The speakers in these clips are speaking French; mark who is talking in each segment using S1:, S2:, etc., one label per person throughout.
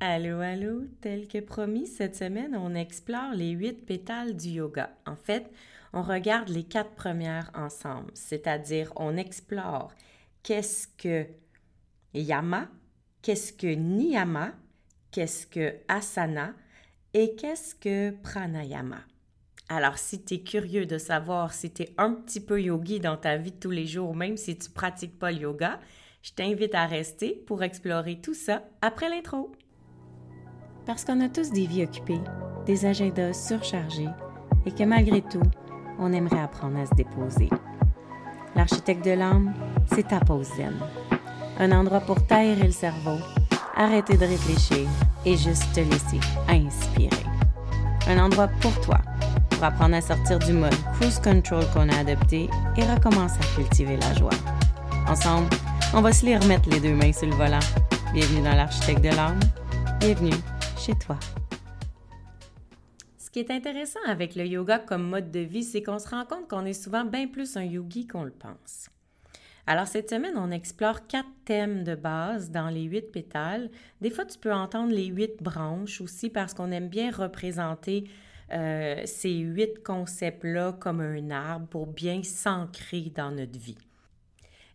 S1: Allô, allô, tel que promis, cette semaine, on explore les huit pétales du yoga. En fait, on regarde les quatre premières ensemble, c'est-à-dire on explore qu'est-ce que yama, qu'est-ce que niyama, qu'est-ce que asana et qu'est-ce que pranayama. Alors, si tu es curieux de savoir si tu es un petit peu yogi dans ta vie de tous les jours, même si tu pratiques pas le yoga, je t'invite à rester pour explorer tout ça après l'intro. Parce qu'on a tous des vies occupées, des agendas surchargés et que malgré tout, on aimerait apprendre à se déposer. L'architecte de l'âme, c'est ta pause zen. Un endroit pour taire le cerveau, arrêter de réfléchir et juste te laisser inspirer. Un endroit pour toi, pour apprendre à sortir du mode cruise control qu'on a adopté et recommencer à cultiver la joie. Ensemble, on va se les remettre les deux mains sur le volant. Bienvenue dans l'architecte de l'âme. Bienvenue chez toi. Ce qui est intéressant avec le yoga comme mode de vie, c'est qu'on se rend compte qu'on est souvent bien plus un yogi qu'on le pense. Alors cette semaine, on explore quatre thèmes de base dans les huit pétales. Des fois, tu peux entendre les huit branches aussi parce qu'on aime bien représenter euh, ces huit concepts-là comme un arbre pour bien s'ancrer dans notre vie.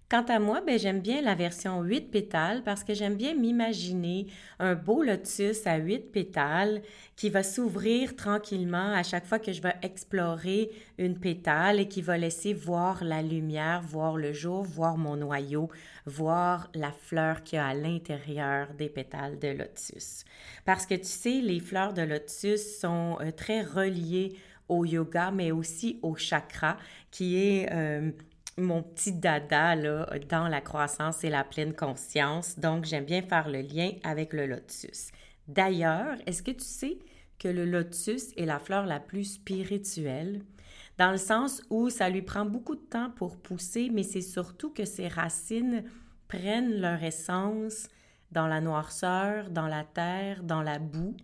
S1: Quant à moi, ben, j'aime bien la version 8 pétales parce que j'aime bien m'imaginer un beau lotus à 8 pétales qui va s'ouvrir tranquillement à chaque fois que je vais explorer une pétale et qui va laisser voir la lumière, voir le jour, voir mon noyau, voir la fleur qu'il y a à l'intérieur des pétales de lotus. Parce que tu sais, les fleurs de lotus sont euh, très reliées au yoga, mais aussi au chakra, qui est euh, mon petit dada là, dans la croissance et la pleine conscience. Donc, j'aime bien faire le lien avec le lotus. D'ailleurs, est-ce que tu sais que le lotus est la fleur la plus spirituelle? Dans le sens où ça lui prend beaucoup de temps pour pousser, mais c'est surtout que ses racines prennent leur essence dans la noirceur, dans la terre, dans la boue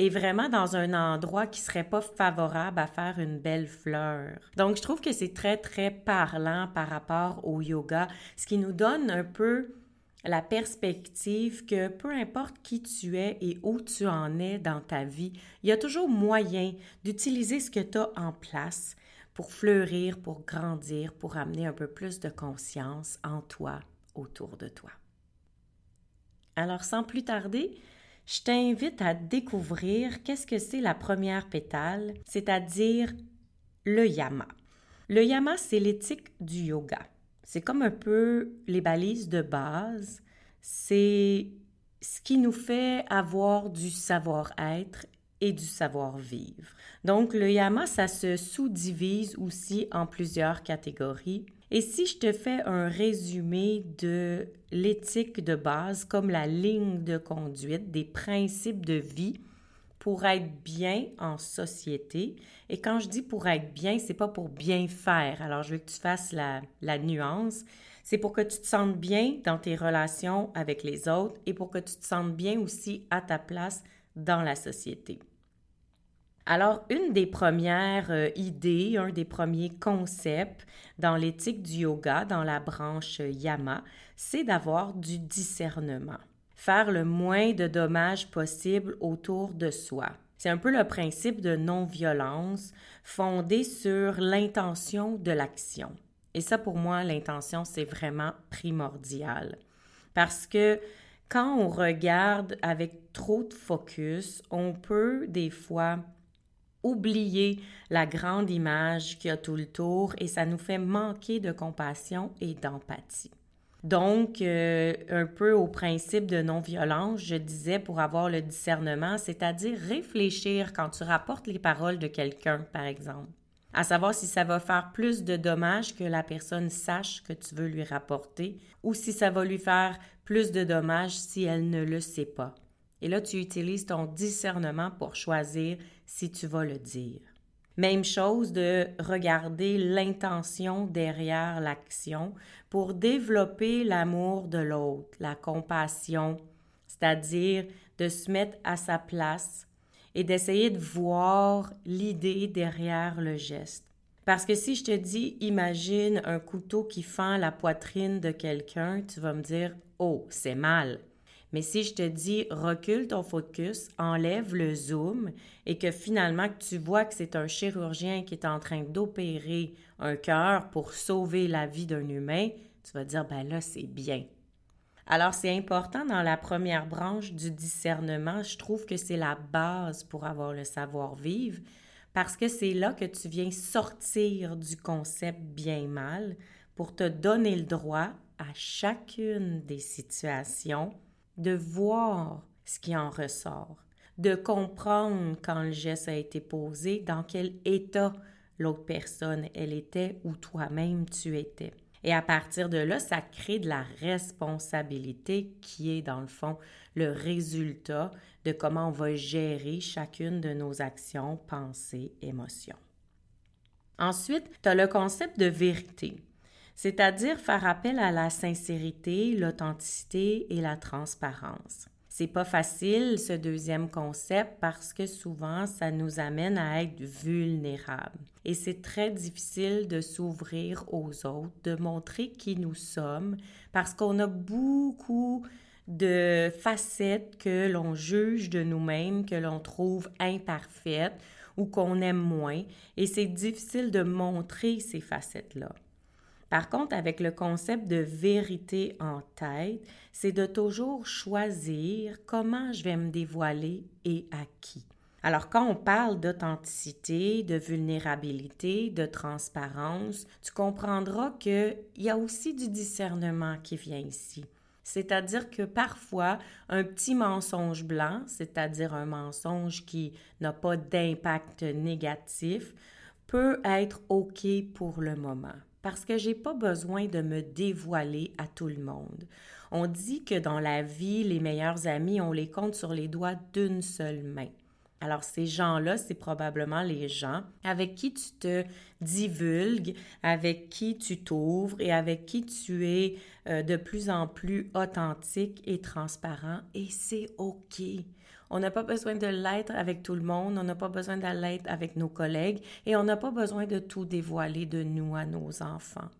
S1: et vraiment dans un endroit qui serait pas favorable à faire une belle fleur. Donc, je trouve que c'est très, très parlant par rapport au yoga, ce qui nous donne un peu la perspective que peu importe qui tu es et où tu en es dans ta vie, il y a toujours moyen d'utiliser ce que tu as en place pour fleurir, pour grandir, pour amener un peu plus de conscience en toi, autour de toi. Alors, sans plus tarder, je t'invite à découvrir qu'est-ce que c'est la première pétale, c'est-à-dire le yama. Le yama, c'est l'éthique du yoga. C'est comme un peu les balises de base. C'est ce qui nous fait avoir du savoir-être et du savoir-vivre. Donc, le yama, ça se sous-divise aussi en plusieurs catégories. Et si je te fais un résumé de l'éthique de base comme la ligne de conduite, des principes de vie pour être bien en société. Et quand je dis pour être bien, c'est pas pour bien faire. Alors, je veux que tu fasses la, la nuance. C'est pour que tu te sentes bien dans tes relations avec les autres et pour que tu te sentes bien aussi à ta place dans la société. Alors, une des premières euh, idées, un des premiers concepts dans l'éthique du yoga, dans la branche Yama, c'est d'avoir du discernement. Faire le moins de dommages possible autour de soi. C'est un peu le principe de non-violence fondé sur l'intention de l'action. Et ça, pour moi, l'intention, c'est vraiment primordial. Parce que quand on regarde avec trop de focus, on peut des fois oublier la grande image qui a tout le tour et ça nous fait manquer de compassion et d'empathie. Donc, euh, un peu au principe de non-violence, je disais pour avoir le discernement, c'est-à-dire réfléchir quand tu rapportes les paroles de quelqu'un, par exemple, à savoir si ça va faire plus de dommages que la personne sache que tu veux lui rapporter ou si ça va lui faire plus de dommages si elle ne le sait pas. Et là, tu utilises ton discernement pour choisir si tu vas le dire. Même chose de regarder l'intention derrière l'action pour développer l'amour de l'autre, la compassion, c'est-à-dire de se mettre à sa place et d'essayer de voir l'idée derrière le geste. Parce que si je te dis, imagine un couteau qui fend la poitrine de quelqu'un, tu vas me dire, oh, c'est mal. Mais si je te dis recule ton focus, enlève le zoom et que finalement tu vois que c'est un chirurgien qui est en train d'opérer un cœur pour sauver la vie d'un humain, tu vas dire ben là c'est bien. Alors c'est important dans la première branche du discernement, je trouve que c'est la base pour avoir le savoir-vivre parce que c'est là que tu viens sortir du concept bien-mal pour te donner le droit à chacune des situations de voir ce qui en ressort, de comprendre quand le geste a été posé, dans quel état l'autre personne elle était ou toi-même tu étais. Et à partir de là, ça crée de la responsabilité qui est dans le fond le résultat de comment on va gérer chacune de nos actions, pensées, émotions. Ensuite, tu as le concept de vérité c'est-à-dire faire appel à la sincérité, l'authenticité et la transparence. C'est pas facile ce deuxième concept parce que souvent ça nous amène à être vulnérables et c'est très difficile de s'ouvrir aux autres, de montrer qui nous sommes parce qu'on a beaucoup de facettes que l'on juge de nous-mêmes, que l'on trouve imparfaites ou qu'on aime moins et c'est difficile de montrer ces facettes-là. Par contre, avec le concept de vérité en tête, c'est de toujours choisir comment je vais me dévoiler et à qui. Alors, quand on parle d'authenticité, de vulnérabilité, de transparence, tu comprendras qu'il y a aussi du discernement qui vient ici. C'est-à-dire que parfois, un petit mensonge blanc, c'est-à-dire un mensonge qui n'a pas d'impact négatif, peut être OK pour le moment parce que j'ai pas besoin de me dévoiler à tout le monde. On dit que dans la vie, les meilleurs amis, on les compte sur les doigts d'une seule main. Alors ces gens-là, c'est probablement les gens avec qui tu te divulgues, avec qui tu t'ouvres et avec qui tu es euh, de plus en plus authentique et transparent et c'est OK. On n'a pas besoin de l'être avec tout le monde, on n'a pas besoin de l'être avec nos collègues et on n'a pas besoin de tout dévoiler de nous à nos enfants.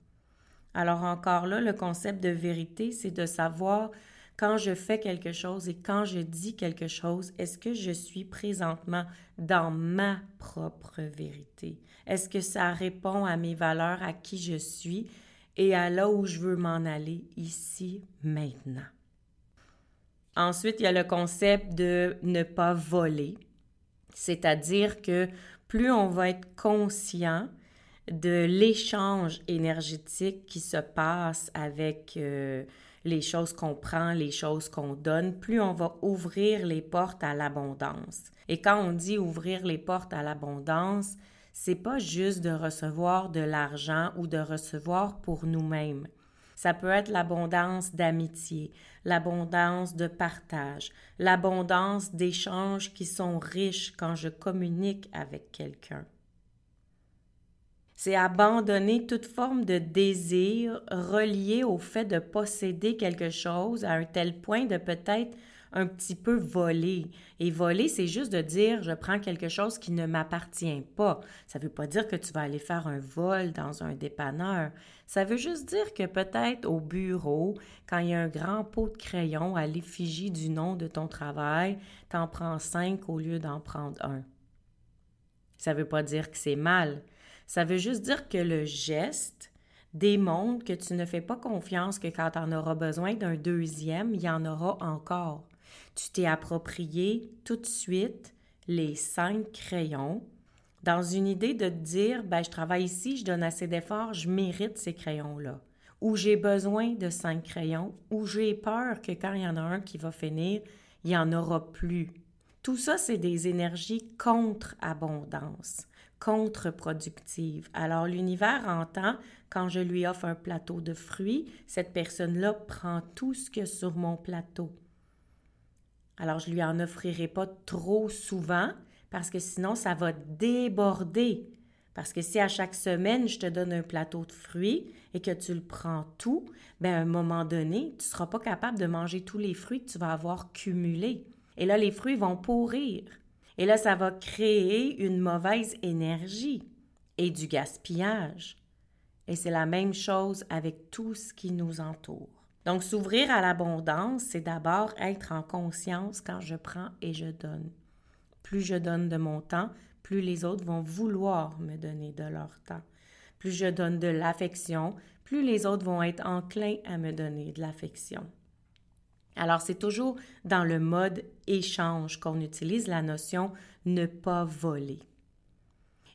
S1: Alors encore là, le concept de vérité, c'est de savoir quand je fais quelque chose et quand je dis quelque chose, est-ce que je suis présentement dans ma propre vérité? Est-ce que ça répond à mes valeurs, à qui je suis et à là où je veux m'en aller ici, maintenant? Ensuite, il y a le concept de ne pas voler, c'est-à-dire que plus on va être conscient de l'échange énergétique qui se passe avec euh, les choses qu'on prend, les choses qu'on donne, plus on va ouvrir les portes à l'abondance. Et quand on dit ouvrir les portes à l'abondance, c'est pas juste de recevoir de l'argent ou de recevoir pour nous-mêmes. Ça peut être l'abondance d'amitié, l'abondance de partage, l'abondance d'échanges qui sont riches quand je communique avec quelqu'un. C'est abandonner toute forme de désir relié au fait de posséder quelque chose à un tel point de peut-être un petit peu voler. Et voler, c'est juste de dire je prends quelque chose qui ne m'appartient pas. Ça ne veut pas dire que tu vas aller faire un vol dans un dépanneur. Ça veut juste dire que peut-être au bureau, quand il y a un grand pot de crayon à l'effigie du nom de ton travail, tu en prends cinq au lieu d'en prendre un. Ça ne veut pas dire que c'est mal. Ça veut juste dire que le geste démontre que tu ne fais pas confiance que quand tu en auras besoin d'un deuxième, il y en aura encore. Tu t'es approprié tout de suite les cinq crayons dans une idée de te dire ben, je travaille ici, je donne assez d'efforts, je mérite ces crayons-là. Ou j'ai besoin de cinq crayons, ou j'ai peur que quand il y en a un qui va finir, il n'y en aura plus. Tout ça, c'est des énergies contre-abondance, contre-productives. Alors l'univers entend, quand je lui offre un plateau de fruits, cette personne-là prend tout ce qu'il a sur mon plateau. Alors, je lui en offrirai pas trop souvent parce que sinon, ça va déborder. Parce que si à chaque semaine, je te donne un plateau de fruits et que tu le prends tout, bien, à un moment donné, tu ne seras pas capable de manger tous les fruits que tu vas avoir cumulés. Et là, les fruits vont pourrir. Et là, ça va créer une mauvaise énergie et du gaspillage. Et c'est la même chose avec tout ce qui nous entoure. Donc, s'ouvrir à l'abondance, c'est d'abord être en conscience quand je prends et je donne. Plus je donne de mon temps, plus les autres vont vouloir me donner de leur temps. Plus je donne de l'affection, plus les autres vont être enclins à me donner de l'affection. Alors, c'est toujours dans le mode échange qu'on utilise la notion ne pas voler.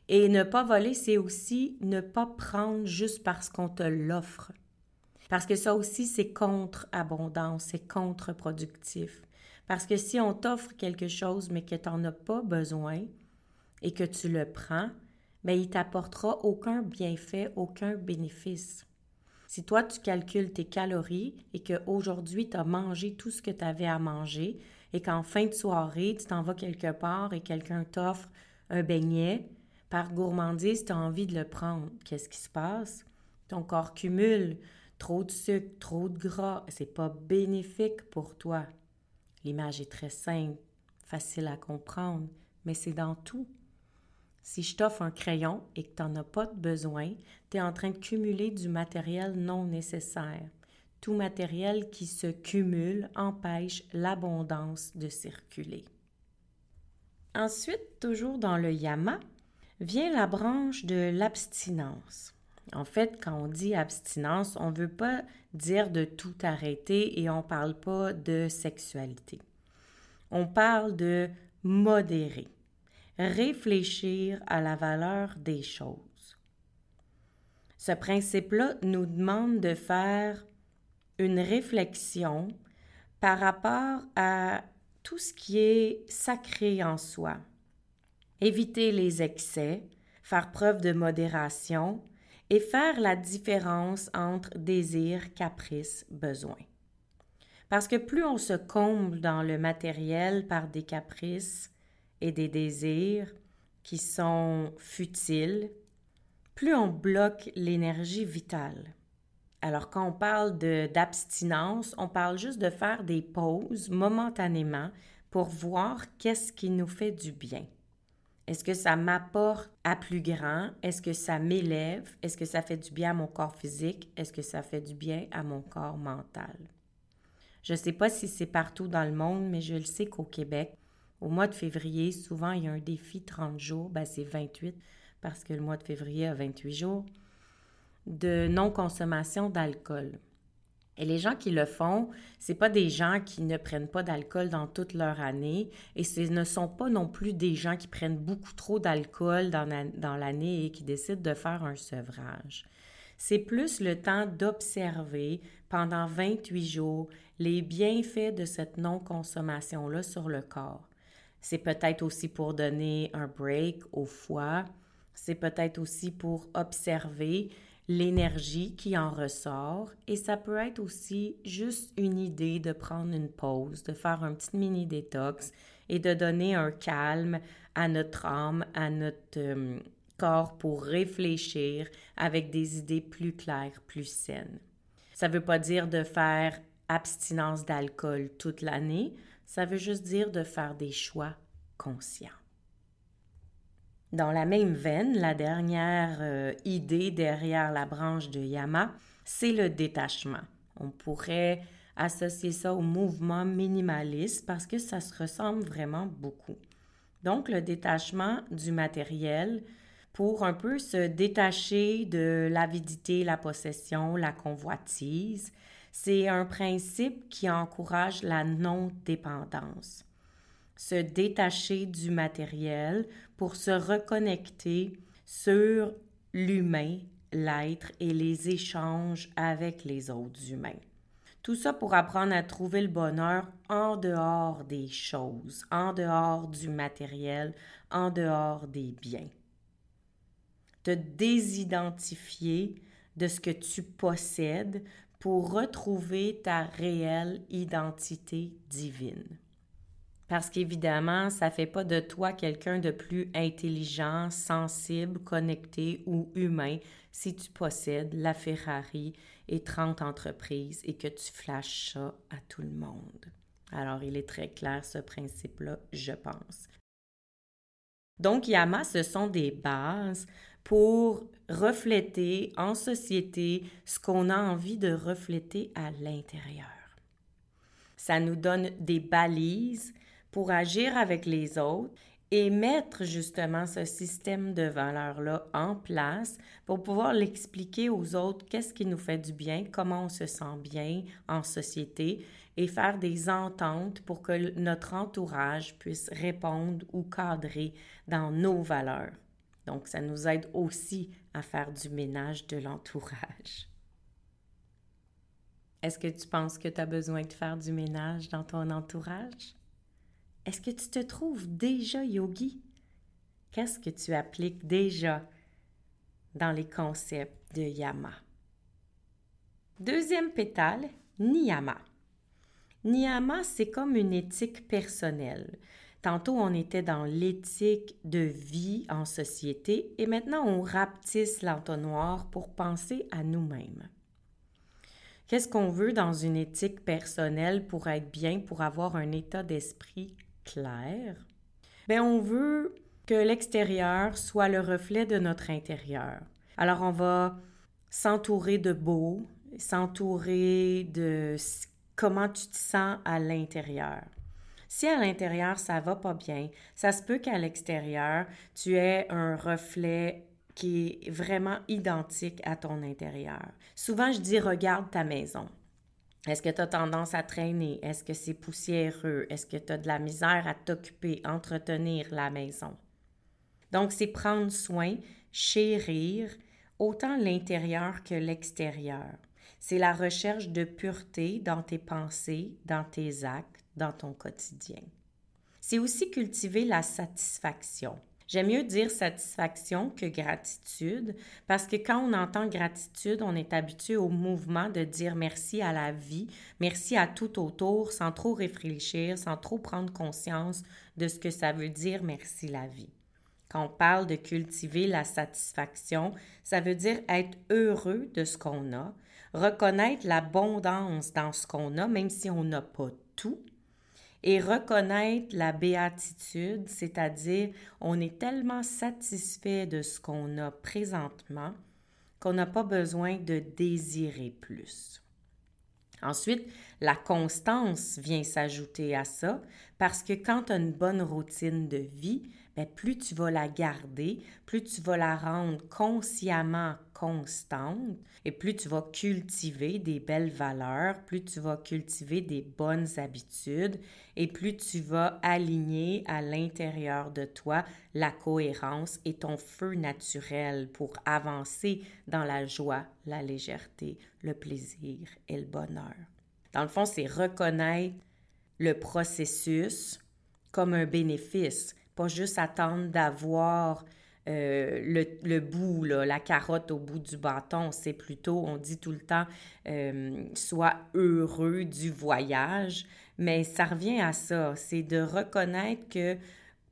S1: Et ne pas voler, c'est aussi ne pas prendre juste parce qu'on te l'offre. Parce que ça aussi, c'est contre-abondance, c'est contre-productif. Parce que si on t'offre quelque chose, mais que tu n'en as pas besoin et que tu le prends, bien, il t'apportera aucun bienfait, aucun bénéfice. Si toi, tu calcules tes calories et qu'aujourd'hui, tu as mangé tout ce que tu avais à manger et qu'en fin de soirée, tu t'en vas quelque part et quelqu'un t'offre un beignet, par gourmandise, tu as envie de le prendre. Qu'est-ce qui se passe? Ton corps cumule trop de sucre, trop de gras. C'est pas bénéfique pour toi. L'image est très simple, facile à comprendre, mais c'est dans tout. Si je t'offre un crayon et que tu n'en as pas besoin, tu es en train de cumuler du matériel non nécessaire. Tout matériel qui se cumule empêche l'abondance de circuler. Ensuite, toujours dans le yama, vient la branche de l'abstinence. En fait, quand on dit abstinence, on ne veut pas dire de tout arrêter et on ne parle pas de sexualité. On parle de modérer, réfléchir à la valeur des choses. Ce principe-là nous demande de faire une réflexion par rapport à tout ce qui est sacré en soi. Éviter les excès, faire preuve de modération, et faire la différence entre désir, caprice, besoin. Parce que plus on se comble dans le matériel par des caprices et des désirs qui sont futiles, plus on bloque l'énergie vitale. Alors quand on parle d'abstinence, on parle juste de faire des pauses momentanément pour voir qu'est-ce qui nous fait du bien. Est-ce que ça m'apporte à plus grand? Est-ce que ça m'élève? Est-ce que ça fait du bien à mon corps physique? Est-ce que ça fait du bien à mon corps mental? Je ne sais pas si c'est partout dans le monde, mais je le sais qu'au Québec, au mois de février, souvent il y a un défi 30 jours, ben c'est 28 parce que le mois de février a 28 jours, de non-consommation d'alcool. Et les gens qui le font, c'est pas des gens qui ne prennent pas d'alcool dans toute leur année et ce ne sont pas non plus des gens qui prennent beaucoup trop d'alcool dans, l'année et qui décident de faire un sevrage. C'est plus le temps d'observer pendant 28 jours les bienfaits de cette non-consommation-là sur le corps. C'est peut-être aussi pour donner un break au foie, c'est peut-être aussi pour observer l'énergie qui en ressort et ça peut être aussi juste une idée de prendre une pause, de faire un petit mini détox et de donner un calme à notre âme, à notre euh, corps pour réfléchir avec des idées plus claires, plus saines. Ça ne veut pas dire de faire abstinence d'alcool toute l'année, ça veut juste dire de faire des choix conscients. Dans la même veine, la dernière euh, idée derrière la branche de Yama, c'est le détachement. On pourrait associer ça au mouvement minimaliste parce que ça se ressemble vraiment beaucoup. Donc, le détachement du matériel pour un peu se détacher de l'avidité, la possession, la convoitise, c'est un principe qui encourage la non-dépendance se détacher du matériel pour se reconnecter sur l'humain, l'être et les échanges avec les autres humains. Tout ça pour apprendre à trouver le bonheur en dehors des choses, en dehors du matériel, en dehors des biens. Te désidentifier de ce que tu possèdes pour retrouver ta réelle identité divine. Parce qu'évidemment, ça ne fait pas de toi quelqu'un de plus intelligent, sensible, connecté ou humain si tu possèdes la Ferrari et 30 entreprises et que tu flashes ça à tout le monde. Alors, il est très clair ce principe-là, je pense. Donc, Yama, ce sont des bases pour refléter en société ce qu'on a envie de refléter à l'intérieur. Ça nous donne des balises pour agir avec les autres et mettre justement ce système de valeurs-là en place pour pouvoir l'expliquer aux autres qu'est-ce qui nous fait du bien, comment on se sent bien en société et faire des ententes pour que notre entourage puisse répondre ou cadrer dans nos valeurs. Donc, ça nous aide aussi à faire du ménage de l'entourage. Est-ce que tu penses que tu as besoin de faire du ménage dans ton entourage? Est-ce que tu te trouves déjà yogi? Qu'est-ce que tu appliques déjà dans les concepts de yama? Deuxième pétale, niyama. Niyama, c'est comme une éthique personnelle. Tantôt, on était dans l'éthique de vie en société et maintenant, on rapetisse l'entonnoir pour penser à nous-mêmes. Qu'est-ce qu'on veut dans une éthique personnelle pour être bien, pour avoir un état d'esprit clair? Bien, on veut que l'extérieur soit le reflet de notre intérieur. Alors, on va s'entourer de beau, s'entourer de comment tu te sens à l'intérieur. Si à l'intérieur, ça va pas bien, ça se peut qu'à l'extérieur, tu aies un reflet qui est vraiment identique à ton intérieur. Souvent, je dis regarde ta maison. Est-ce que tu as tendance à traîner? Est-ce que c'est poussiéreux? Est-ce que tu as de la misère à t'occuper, entretenir la maison? Donc, c'est prendre soin, chérir autant l'intérieur que l'extérieur. C'est la recherche de pureté dans tes pensées, dans tes actes, dans ton quotidien. C'est aussi cultiver la satisfaction. J'aime mieux dire satisfaction que gratitude parce que quand on entend gratitude, on est habitué au mouvement de dire merci à la vie, merci à tout autour sans trop réfléchir, sans trop prendre conscience de ce que ça veut dire merci la vie. Quand on parle de cultiver la satisfaction, ça veut dire être heureux de ce qu'on a, reconnaître l'abondance dans ce qu'on a, même si on n'a pas tout, et reconnaître la béatitude, c'est-à-dire on est tellement satisfait de ce qu'on a présentement qu'on n'a pas besoin de désirer plus. Ensuite, la constance vient s'ajouter à ça parce que quand tu as une bonne routine de vie, ben, plus tu vas la garder, plus tu vas la rendre consciemment constante et plus tu vas cultiver des belles valeurs, plus tu vas cultiver des bonnes habitudes et plus tu vas aligner à l'intérieur de toi la cohérence et ton feu naturel pour avancer dans la joie, la légèreté, le plaisir et le bonheur. Dans le fond, c'est reconnaître le processus comme un bénéfice pas juste attendre d'avoir euh, le, le, bout, la carotte au bout du bâton. C'est plutôt, on dit tout le temps, euh, sois heureux du voyage. Mais ça revient à ça, c'est de reconnaître que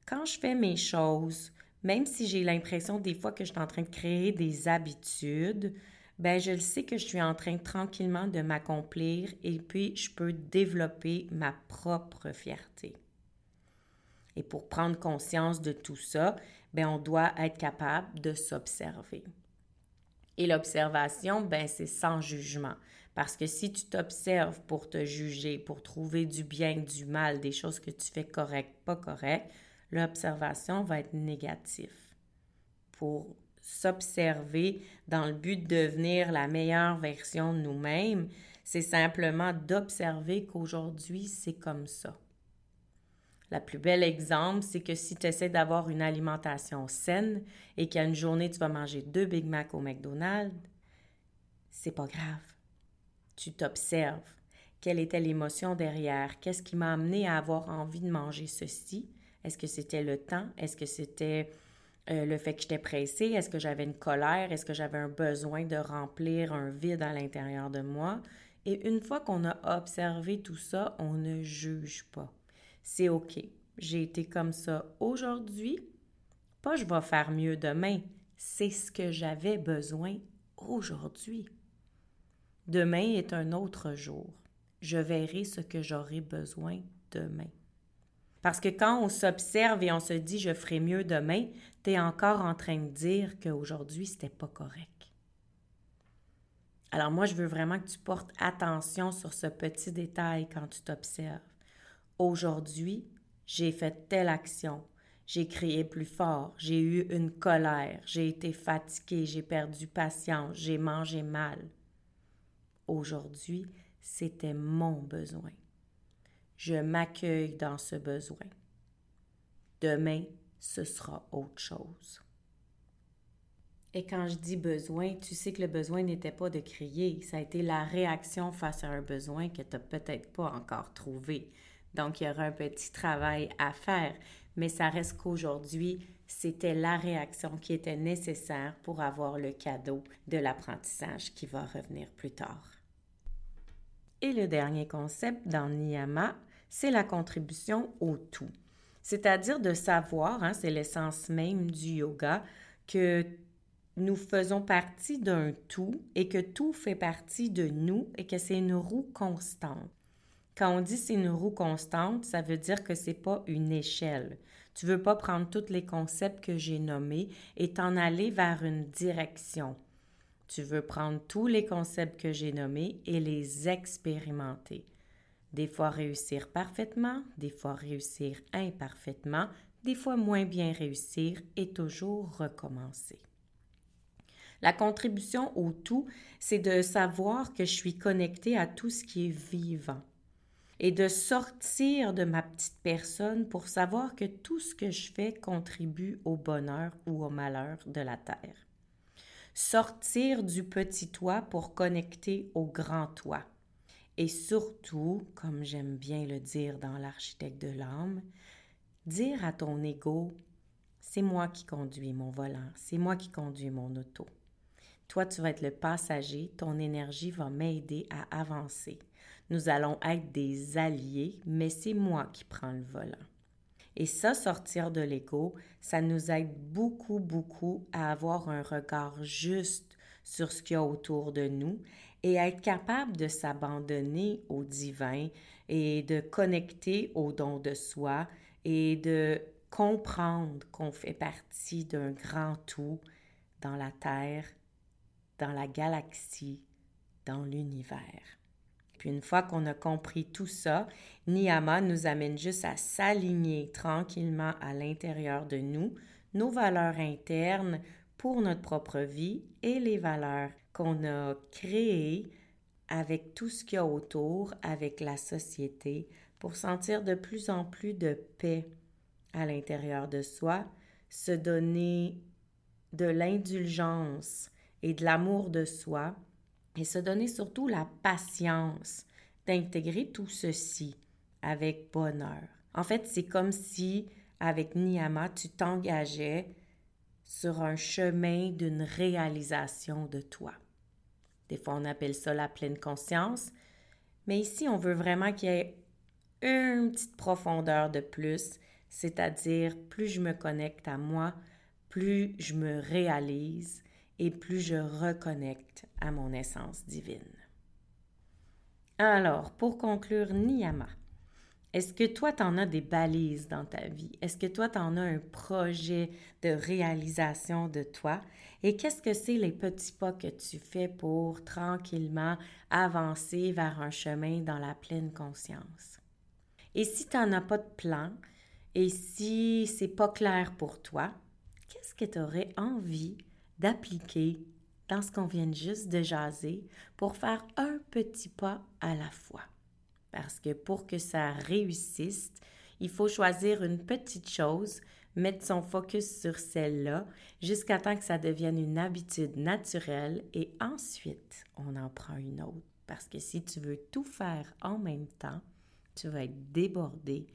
S1: quand je fais mes choses, même si j'ai l'impression des fois que je suis en train de créer des habitudes, ben je le sais que je suis en train tranquillement de m'accomplir et puis je peux développer ma propre fierté. Et pour prendre conscience de tout ça, ben on doit être capable de s'observer. Et l'observation, ben c'est sans jugement. Parce que si tu t'observes pour te juger, pour trouver du bien, du mal, des choses que tu fais correct, pas correct, l'observation va être négative. Pour s'observer dans le but de devenir la meilleure version de nous-mêmes, c'est simplement d'observer qu'aujourd'hui, c'est comme ça. La plus belle exemple, c'est que si tu essaies d'avoir une alimentation saine et qu'à une journée, tu vas manger deux Big Mac au McDonald's, c'est pas grave. Tu t'observes. Quelle était l'émotion derrière? Qu'est-ce qui m'a amené à avoir envie de manger ceci? Est-ce que c'était le temps? Est-ce que c'était euh, le fait que j'étais pressée? Est-ce que j'avais une colère? Est-ce que j'avais un besoin de remplir un vide à l'intérieur de moi? Et une fois qu'on a observé tout ça, on ne juge pas c'est OK. J'ai été comme ça aujourd'hui, pas je vais faire mieux demain. C'est ce que j'avais besoin aujourd'hui. Demain est un autre jour. Je verrai ce que j'aurai besoin demain. Parce que quand on s'observe et on se dit je ferai mieux demain, tu es encore en train de dire qu'aujourd'hui, c'était pas correct. Alors moi, je veux vraiment que tu portes attention sur ce petit détail quand tu t'observes. Aujourd'hui, j'ai fait telle action. J'ai crié plus fort, j'ai eu une colère, j'ai été fatiguée, j'ai perdu patience, j'ai mangé mal. Aujourd'hui, c'était mon besoin. Je m'accueille dans ce besoin. Demain, ce sera autre chose. Et quand je dis besoin, tu sais que le besoin n'était pas de crier, ça a été la réaction face à un besoin que tu n'as peut-être pas encore trouvé. Donc, il y aura un petit travail à faire, mais ça reste qu'aujourd'hui, c'était la réaction qui était nécessaire pour avoir le cadeau de l'apprentissage qui va revenir plus tard. Et le dernier concept dans Niyama, c'est la contribution au tout. C'est-à-dire de savoir, hein, c'est l'essence même du yoga, que nous faisons partie d'un tout et que tout fait partie de nous et que c'est une roue constante. Quand on dit c'est une roue constante, ça veut dire que c'est pas une échelle. Tu veux pas prendre tous les concepts que j'ai nommés et t'en aller vers une direction. Tu veux prendre tous les concepts que j'ai nommés et les expérimenter. Des fois réussir parfaitement, des fois réussir imparfaitement, des fois moins bien réussir et toujours recommencer. La contribution au tout, c'est de savoir que je suis connectée à tout ce qui est vivant et de sortir de ma petite personne pour savoir que tout ce que je fais contribue au bonheur ou au malheur de la Terre. Sortir du petit toit pour connecter au grand toit. Et surtout, comme j'aime bien le dire dans l'architecte de l'âme, dire à ton ego, c'est moi qui conduis mon volant, c'est moi qui conduis mon auto. Toi, tu vas être le passager, ton énergie va m'aider à avancer. Nous allons être des alliés, mais c'est moi qui prends le volant. Et ça, sortir de l'ego, ça nous aide beaucoup, beaucoup à avoir un regard juste sur ce qu'il y a autour de nous et à être capable de s'abandonner au divin et de connecter au don de soi et de comprendre qu'on fait partie d'un grand tout dans la Terre dans la galaxie, dans l'univers. Puis une fois qu'on a compris tout ça, Niyama nous amène juste à s'aligner tranquillement à l'intérieur de nous, nos valeurs internes pour notre propre vie et les valeurs qu'on a créées avec tout ce qu'il y a autour, avec la société, pour sentir de plus en plus de paix à l'intérieur de soi, se donner de l'indulgence et de l'amour de soi et se donner surtout la patience d'intégrer tout ceci avec bonheur. En fait, c'est comme si avec Niyama, tu t'engageais sur un chemin d'une réalisation de toi. Des fois, on appelle ça la pleine conscience, mais ici, on veut vraiment qu'il y ait une petite profondeur de plus, c'est-à-dire plus je me connecte à moi, plus je me réalise, et plus je reconnecte à mon essence divine. Alors, pour conclure, Niyama, est-ce que toi, tu en as des balises dans ta vie? Est-ce que toi, tu en as un projet de réalisation de toi? Et qu'est-ce que c'est les petits pas que tu fais pour tranquillement avancer vers un chemin dans la pleine conscience? Et si tu n'en as pas de plan, et si c'est pas clair pour toi, qu'est-ce que tu aurais envie d'appliquer dans ce qu'on vient juste de jaser pour faire un petit pas à la fois. Parce que pour que ça réussisse, il faut choisir une petite chose, mettre son focus sur celle-là jusqu'à temps que ça devienne une habitude naturelle et ensuite on en prend une autre. Parce que si tu veux tout faire en même temps, tu vas être débordé